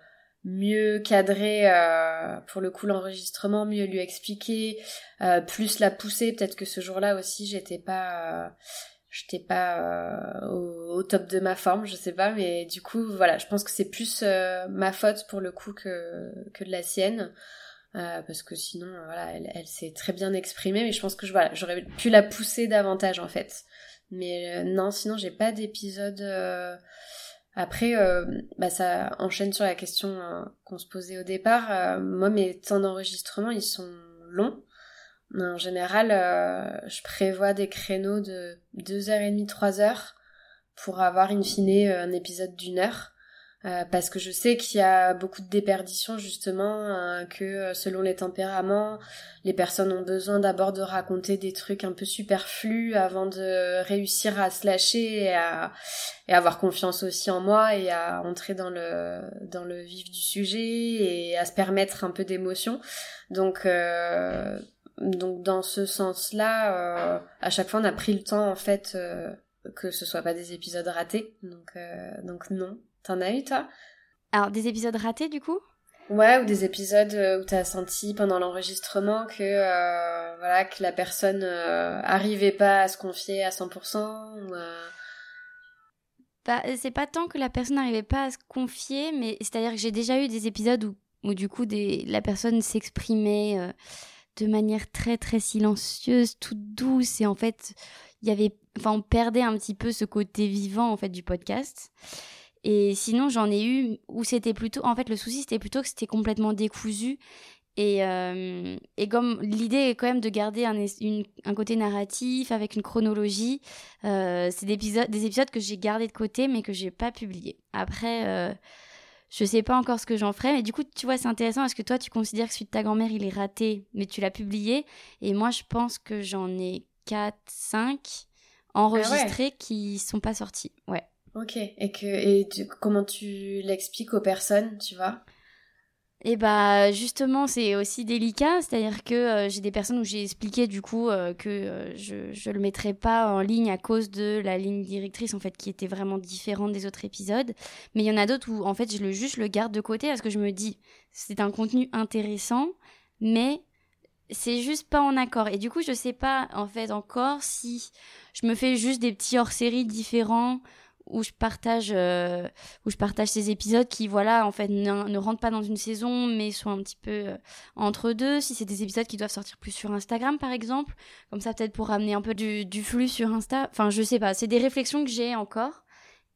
mieux cadrer euh, pour le coup l'enregistrement, mieux lui expliquer, euh, plus la pousser. Peut-être que ce jour-là aussi j'étais pas euh, j'étais pas euh, au, au top de ma forme, je sais pas, mais du coup voilà, je pense que c'est plus euh, ma faute pour le coup que que de la sienne. Euh, parce que sinon, voilà, elle, elle s'est très bien exprimée, mais je pense que je, voilà, j'aurais pu la pousser davantage en fait. Mais non, sinon j'ai pas d'épisode. Après, euh, bah, ça enchaîne sur la question euh, qu'on se posait au départ. Euh, moi, mes temps d'enregistrement, ils sont longs. En général, euh, je prévois des créneaux de 2h30, 3h pour avoir in fine un épisode d'une heure. Euh, parce que je sais qu'il y a beaucoup de déperditions justement, euh, que euh, selon les tempéraments, les personnes ont besoin d'abord de raconter des trucs un peu superflus avant de réussir à se lâcher et à, et avoir confiance aussi en moi et à entrer dans le, dans le vif du sujet et à se permettre un peu d'émotion. Donc, euh, donc dans ce sens-là, euh, à chaque fois on a pris le temps en fait que ce soit pas des épisodes ratés. Donc, donc non. T'en as eu toi? Alors, des épisodes ratés du coup? Ouais, ou des épisodes euh, où t'as senti pendant l'enregistrement que euh, voilà que la personne euh, arrivait pas à se confier à 100% ou euh, Bah, c'est pas tant que la personne n'arrivait pas à se confier, mais c'est-à-dire que j'ai déjà eu des épisodes où, où du coup des, la personne s'exprimait de manière très très silencieuse, toute douce, et en fait, il y avait, enfin, on perdait un petit peu ce côté vivant en fait du podcast. Et sinon, j'en ai eu où c'était plutôt, en fait, le souci c'était plutôt que c'était complètement décousu. Et, euh, et comme l'idée est quand même de garder un, une- un côté narratif avec une chronologie, euh, c'est des épisodes, des épisodes que j'ai gardés de côté mais que j'ai pas publiés. Après, euh, je sais pas encore ce que j'en ferai, mais du coup, tu vois, c'est intéressant. Est-ce que toi, tu considères que celui de ta grand-mère, il est raté, mais tu l'as publié? Et moi, je pense que j'en ai 4, 5 enregistrés qui sont pas sortis. Ouais. Ok. Et que et comment tu l'expliques aux personnes, tu vois? Et bah justement, c'est aussi délicat, c'est-à-dire que euh, j'ai des personnes où j'ai expliqué du coup euh, que euh, je je le mettrais pas en ligne à cause de la ligne directrice en fait qui était vraiment différente des autres épisodes, mais il y en a d'autres où en fait je le juste le garde de côté parce que je me dis c'est un contenu intéressant, mais c'est juste pas en accord. Et du coup je sais pas en fait encore si je me fais juste des petits hors-série différents où je partage euh, où je partage ces épisodes qui voilà en fait ne, rentrent pas dans une saison mais sont un petit peu euh, entre deux. Si c'est des épisodes qui doivent sortir plus sur Instagram par exemple comme ça peut-être pour ramener un peu du, flux sur Insta. Enfin je sais pas. C'est des réflexions que j'ai encore.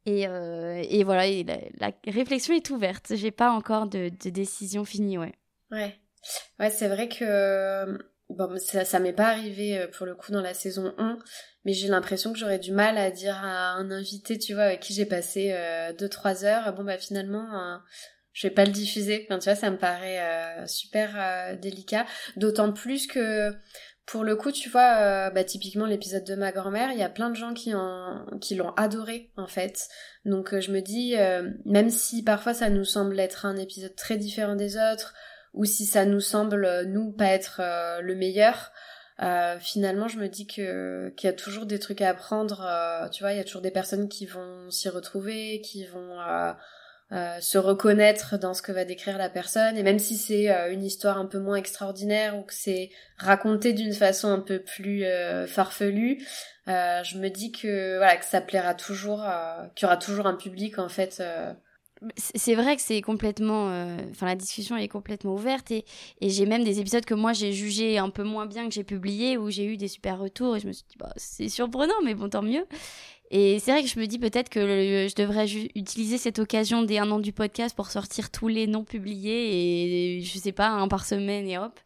Et, euh, et voilà la, réflexion est ouverte. J'ai pas encore de, de décision finie ouais. Ouais. Ouais c'est vrai que bon ça, ça m'est pas arrivé euh, pour le coup dans la saison 1 mais j'ai l'impression que j'aurais du mal à dire à un invité, tu vois, avec qui j'ai passé 2-3 euh, heures, bon bah finalement, euh, je vais pas le diffuser. Enfin, tu vois, ça me paraît euh, super euh, délicat. D'autant plus que, pour le coup, tu vois, bah typiquement l'épisode de ma grand-mère, il y a plein de gens qui en, qui l'ont adoré en fait. Donc je me dis, même si parfois ça nous semble être un épisode très différent des autres, ou si ça nous semble nous pas être le meilleur, euh, finalement, je me dis que qu'il y a toujours des trucs à apprendre. Euh, tu vois, il y a toujours des personnes qui vont s'y retrouver, qui vont euh, euh, se reconnaître dans ce que va décrire la personne. Et même si c'est une histoire un peu moins extraordinaire ou que c'est raconté d'une façon un peu plus farfelue, je me dis que voilà que ça plaira toujours, qu'il y aura toujours un public en fait c'est vrai que c'est complètement euh, enfin la discussion est complètement ouverte et, et j'ai même des épisodes que moi j'ai jugé un peu moins bien que j'ai publié où j'ai eu des super retours et je me suis dit bah c'est surprenant mais bon tant mieux. Et c'est vrai que je me dis peut-être que je devrais utiliser cette occasion des un an du podcast pour sortir tous les non publiés et je sais pas un par semaine et hop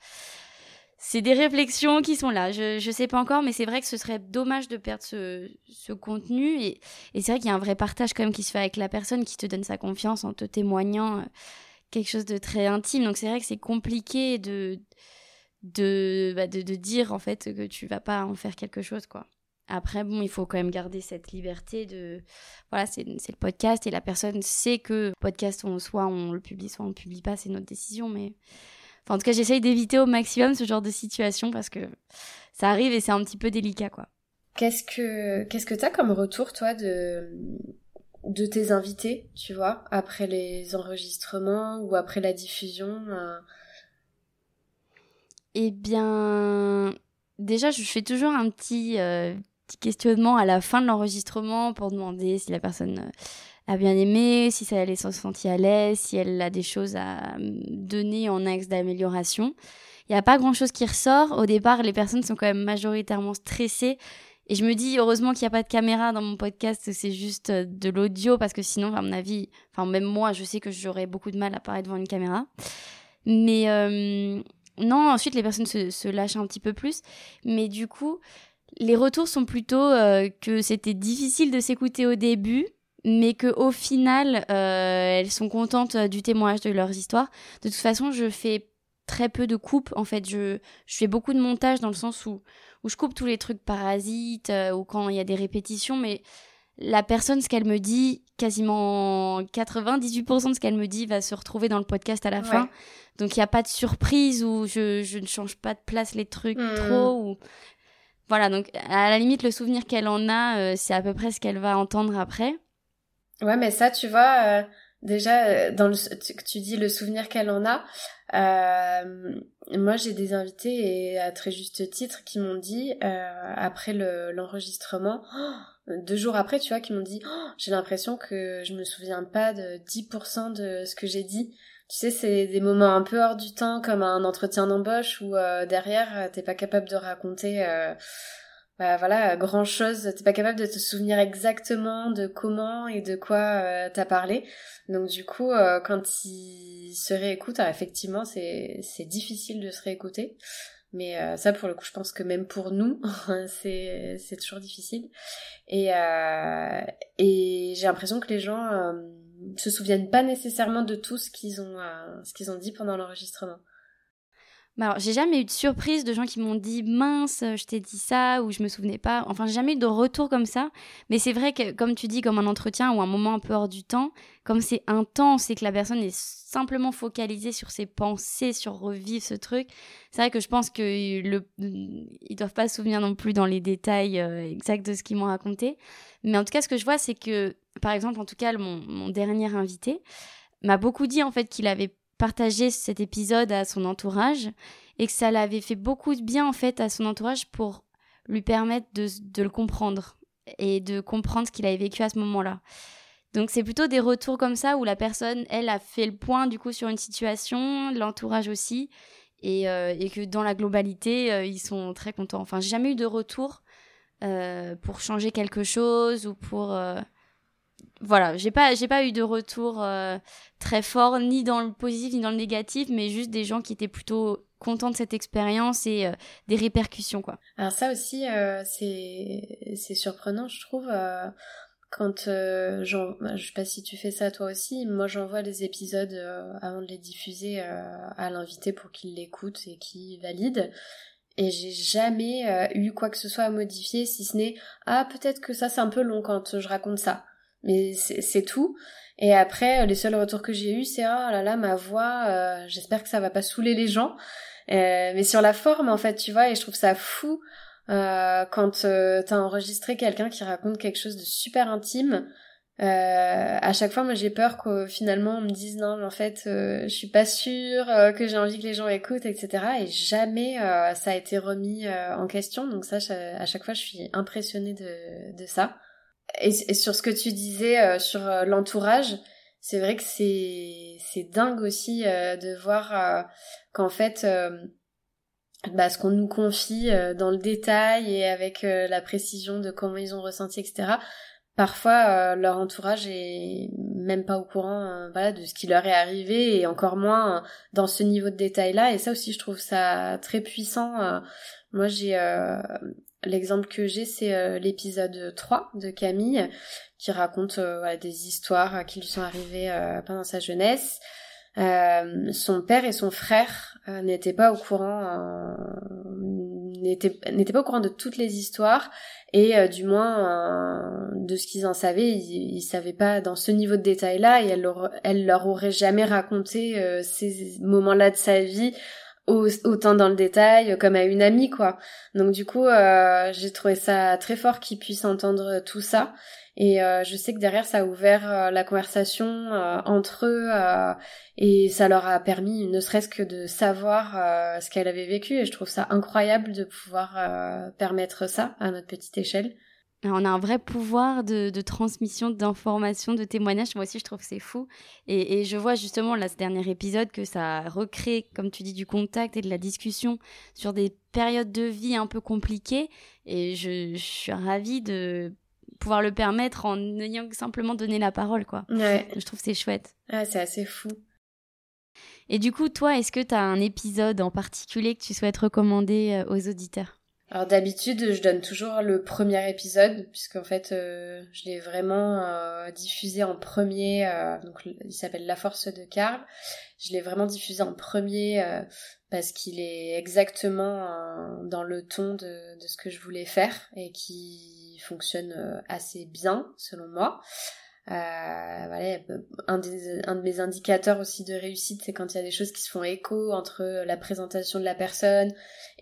c'est des réflexions qui sont là. Je, je sais pas encore, mais c'est vrai que ce serait dommage de perdre ce, ce contenu. Et, et c'est vrai qu'il y a un vrai partage quand même qui se fait avec la personne qui te donne sa confiance en te témoignant euh, quelque chose de très intime. Donc c'est vrai que c'est compliqué de, bah de, de, dire en fait que tu vas pas en faire quelque chose, quoi. Après, bon, il faut quand même garder cette liberté de. Voilà, c'est le podcast et la personne sait que le podcast, on, soit on le publie, soit on le publie pas, c'est notre décision, mais en tout cas, j'essaye d'éviter au maximum ce genre de situation parce que ça arrive et c'est un petit peu délicat, quoi. Qu'est-ce que qu'est-ce que t'as comme retour, toi, de de tes invités, tu vois, après les enregistrements ou après la diffusion euh? Eh bien, déjà, je fais toujours un petit, euh, petit questionnement à la fin de l'enregistrement pour demander si la personne a bien aimé, si ça, elle est sentie à l'aise, si elle a des choses à donner en axe d'amélioration. Il n'y a pas grand-chose qui ressort. Au départ, les personnes sont quand même majoritairement stressées. Et je me dis, heureusement qu'il n'y a pas de caméra dans mon podcast, c'est juste euh, de l'audio, parce que sinon, à mon avis, enfin, même moi, je sais que j'aurais beaucoup de mal à parler devant une caméra. Mais euh, non, ensuite, les personnes se, se, lâchent un petit peu plus. Mais du coup, les retours sont plutôt euh, que c'était difficile de s'écouter au début, mais que au final euh, elles sont contentes euh, du témoignage de leurs histoires. De toute façon, je fais très peu de coupes en fait, je je fais beaucoup de montage dans le sens où où je coupe tous les trucs parasites euh, ou quand il y a des répétitions mais la personne ce qu'elle me dit quasiment 98% de ce qu'elle me dit va se retrouver dans le podcast à la fin. Donc il n'y a pas de surprise ou je je ne change pas de place les trucs hmm. trop ou voilà, donc à la limite, le souvenir qu'elle en a, euh, c'est à peu près ce qu'elle va entendre après. Ouais, mais ça, tu vois, euh, déjà, euh, dans le, tu, tu, dis le souvenir qu'elle en a. Euh, moi, j'ai des invités et à très juste titre qui m'ont dit après l'enregistrement, deux jours après, tu vois, qui m'ont dit, oh, j'ai l'impression que je me souviens pas de 10% de ce que j'ai dit. Tu sais, c'est des moments un peu hors du temps, comme un entretien d'embauche où derrière, t'es pas capable de raconter bah voilà, grand chose, t'es pas capable de te souvenir exactement de comment et de quoi euh, t'as parlé. Donc du coup, euh, quand il se réécoute, effectivement, c'est c'est difficile de se réécouter. Mais euh, ça, pour le coup, je pense que même pour nous, c'est c'est toujours difficile. Et euh, et j'ai l'impression que les gens se souviennent pas nécessairement de tout ce qu'ils ont, ce qu'ils ont dit pendant l'enregistrement. Alors, j'ai jamais eu de surprise de gens qui m'ont dit mince, euh, je t'ai dit ça ou je me souvenais pas. Enfin, j'ai jamais eu de retour comme ça. Mais c'est vrai que, comme tu dis, comme un entretien ou un moment un peu hors du temps, comme c'est intense et que la personne est simplement focalisée sur ses pensées, sur revivre ce truc, c'est vrai que je pense que le, ils doivent pas se souvenir non plus dans les détails euh, exacts de ce qu'ils m'ont raconté. Mais en tout cas, ce que je vois, c'est que, par exemple, en tout cas, mon, mon dernier invité m'a beaucoup dit en fait qu'il avait partager cet épisode à son entourage et que ça l'avait fait beaucoup de bien en fait à son entourage pour lui permettre de, de le comprendre et de comprendre ce qu'il avait vécu à ce moment-là. Donc c'est plutôt des retours comme ça où la personne, elle, a fait le point du coup sur une situation, l'entourage aussi, et, euh, et, que dans la globalité, euh, ils sont très contents. Enfin, j'ai jamais eu de retour euh, pour changer quelque chose ou pour voilà, j'ai pas, j'ai pas eu de retour euh, très fort, ni dans le positif ni dans le négatif, mais juste des gens qui étaient plutôt contents de cette expérience et euh, des répercussions, quoi. Alors ça aussi, euh, c'est, surprenant, je trouve. quand j'en, je sais pas si tu fais ça toi aussi, moi j'envoie les épisodes avant de les diffuser à l'invité pour qu'il l'écoute et qu'il valide. Et j'ai jamais eu quoi que ce soit à modifier, si ce n'est ah peut-être que ça c'est un peu long quand je raconte ça mais c'est tout. Et après, euh, les seuls retours que j'ai eus, c'est oh là là, ma voix, euh, j'espère que ça va pas saouler les gens. Euh, mais sur la forme, en fait, tu vois, et je trouve ça fou euh, quand euh, t'as enregistré quelqu'un qui raconte quelque chose de super intime. à chaque fois, moi, j'ai peur que finalement on me dise non, mais en fait, je suis pas sûre que j'ai envie que les gens écoutent, etc. Et jamais ça a été remis en question. Donc ça, à chaque fois, je suis impressionnée de, de ça. Et, sur ce que tu disais euh, sur euh, l'entourage, c'est vrai que c'est c'est dingue aussi euh, de voir qu'en fait bah, ce qu'on nous confie dans le détail et avec la précision de comment ils ont ressenti, etc. Parfois, leur entourage est même pas au courant voilà, de ce qui leur est arrivé et encore moins dans ce niveau de détail-là. Et ça aussi, je trouve ça très puissant. moi, j'ai L'exemple que j'ai, c'est euh, l'épisode 3 de Camille, qui raconte euh, des histoires qui lui sont arrivées euh, pendant sa jeunesse. son père et son frère n'étaient pas au courant n'étaient pas au courant de toutes les histoires et du moins de ce qu'ils en savaient ils, ils savaient pas dans ce niveau de détail là et elle leur, aurait jamais raconté ces moments là de sa vie autant dans le détail comme à une amie quoi. Donc du coup euh, j'ai trouvé ça très fort qu'ils puissent entendre tout ça et euh, je sais que derrière ça a ouvert euh, la conversation entre eux et ça leur a permis ne serait-ce que de savoir ce qu'elle avait vécu et je trouve ça incroyable de pouvoir permettre ça à notre petite échelle. On a un vrai pouvoir de, transmission d'informations, de témoignages. Moi aussi, je trouve que c'est fou. Et, je vois justement là, ce dernier épisode que ça recrée, comme tu dis, du contact et de la discussion sur des périodes de vie un peu compliquées. Et je, suis ravie de pouvoir le permettre en ayant simplement donné la parole, quoi. Je trouve que c'est chouette. Ah, c'est assez fou. Et du coup, toi, est-ce que tu as un épisode en particulier que tu souhaites recommander euh, aux auditeurs? Alors d'habitude, je donne toujours le premier épisode, puisqu'en fait, euh, je l'ai vraiment euh, diffusé en premier. Euh, donc, il s'appelle La Force de Karl. Je l'ai vraiment diffusé en premier parce qu'il est exactement dans le ton de, ce que je voulais faire et qui fonctionne assez bien, selon moi. Euh, voilà, un, des, un de mes indicateurs aussi de réussite, c'est quand il y a des choses qui se font écho entre la présentation de la personne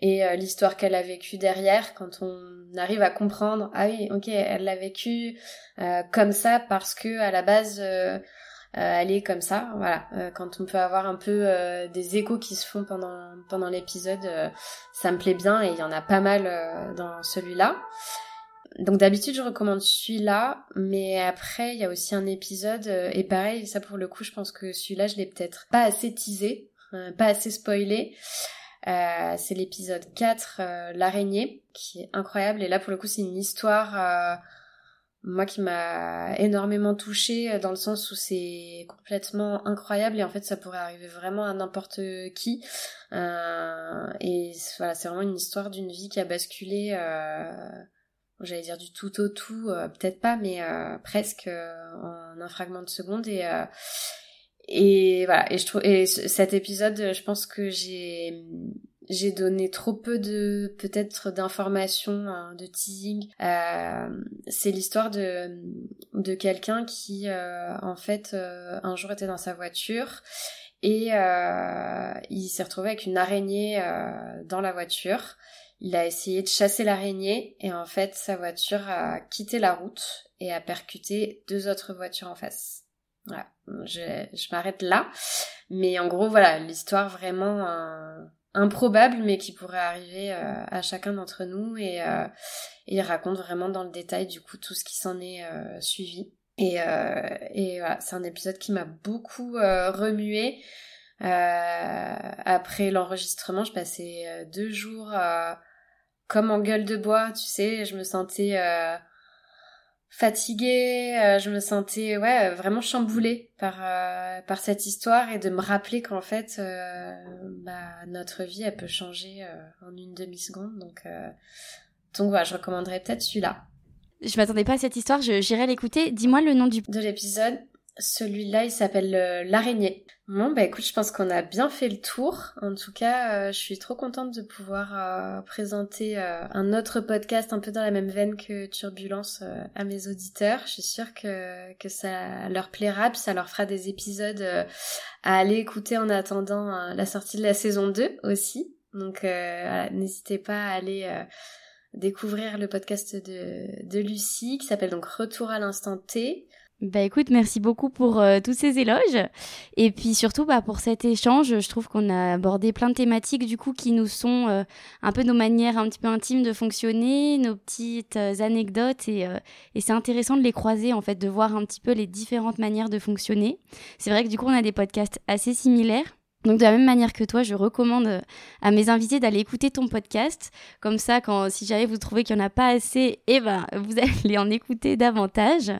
et euh, l'histoire qu'elle a vécue derrière, quand on arrive à comprendre, ah oui, ok, elle l'a vécu euh, comme ça parce que à la base, euh, elle est comme ça. Voilà, quand on peut avoir un peu des échos qui se font pendant pendant l'épisode, ça me plaît bien et il y en a pas mal dans celui-là donc d'habitude je recommande celui-là, mais après il y a aussi un épisode euh, et pareil ça pour le coup je pense que celui-là je l'ai peut-être pas assez teasé, euh, pas assez spoilé. Euh, c'est l'épisode 4, l'araignée, qui est incroyable et là pour le coup c'est une histoire moi qui m'a énormément touchée dans le sens où c'est complètement incroyable et en fait ça pourrait arriver vraiment à n'importe qui et voilà c'est vraiment une histoire d'une vie qui a basculé j'allais dire du tout au tout, peut-être pas, mais presque en un fragment de seconde et et voilà. Et je trouve et cet épisode je pense que j'ai j'ai donné trop peu de peut-être d'informations hein, de teasing. Euh, c'est l'histoire de de quelqu'un qui euh, en fait euh, un jour était dans sa voiture et il s'est retrouvé avec une araignée dans la voiture il a essayé de chasser l'araignée et en fait sa voiture a quitté la route et a percuté deux autres voitures en face voilà, je, je m'arrête là. Mais en gros, voilà, l'histoire vraiment euh, improbable, mais qui pourrait arriver euh, à chacun d'entre nous. Et, euh, il raconte vraiment dans le détail, du coup, tout ce qui s'en est suivi. Et, et voilà, c'est un épisode qui m'a beaucoup remué. après l'enregistrement, je passais deux jours comme en gueule de bois, tu sais, je me sentais fatiguée, euh, je me sentais ouais vraiment chamboulée par euh, par cette histoire et de me rappeler qu'en fait euh, bah, notre vie elle peut changer en une demi seconde donc donc voilà je recommanderais peut-être celui-là. Je m'attendais pas à cette histoire, j'irai l'écouter. Dis-moi le nom du de l'épisode. Celui-là, il s'appelle euh, L'araignée. Bon, bah écoute, je pense qu'on a bien fait le tour. En tout cas, euh, je suis trop contente de pouvoir euh, présenter un autre podcast un peu dans la même veine que Turbulence à mes auditeurs. Je suis sûre que, ça leur plaira, puis ça leur fera des épisodes à aller écouter en attendant la sortie de la saison 2 aussi. Donc n'hésitez pas à aller découvrir le podcast de, de Lucie qui s'appelle donc Retour à l'instant T. Bah écoute, merci beaucoup pour euh, tous ces éloges et puis surtout bah, pour cet échange. Je trouve qu'on a abordé plein de thématiques du coup qui nous sont euh, un peu nos manières un petit peu intimes de fonctionner, nos petites euh, anecdotes et, c'est intéressant de les croiser en fait, de voir un petit peu les différentes manières de fonctionner. C'est vrai que du coup on a des podcasts assez similaires. Donc de la même manière que toi, je recommande à mes invités d'aller écouter ton podcast. Comme ça, quand si jamais vous trouvez qu'il n'y en a pas assez, eh ben vous allez en écouter davantage.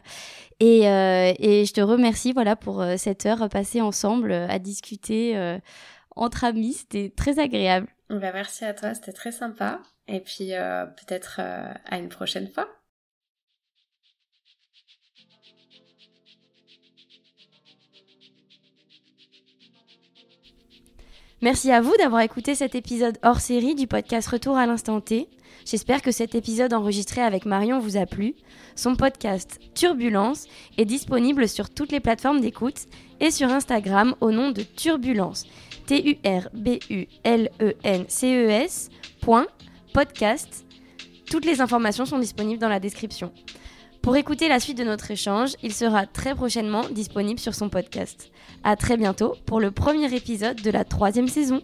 Et, euh, et je te remercie voilà pour euh, cette heure passée ensemble euh, à discuter entre amis. C'était très agréable. Bah, merci à toi, c'était très sympa. Et puis peut-être à une prochaine fois. Merci à vous d'avoir écouté cet épisode hors série du podcast Retour à l'instant T. J'espère que cet épisode enregistré avec Marion vous a plu. Son podcast Turbulence est disponible sur toutes les plateformes d'écoute et sur Instagram au nom de Turbulence. T-U-R-B-U-L-E-N-C-E-S. Podcast. Toutes les informations sont disponibles dans la description. Pour écouter la suite de notre échange, il sera très prochainement disponible sur son podcast. À très bientôt pour le premier épisode de la troisième saison.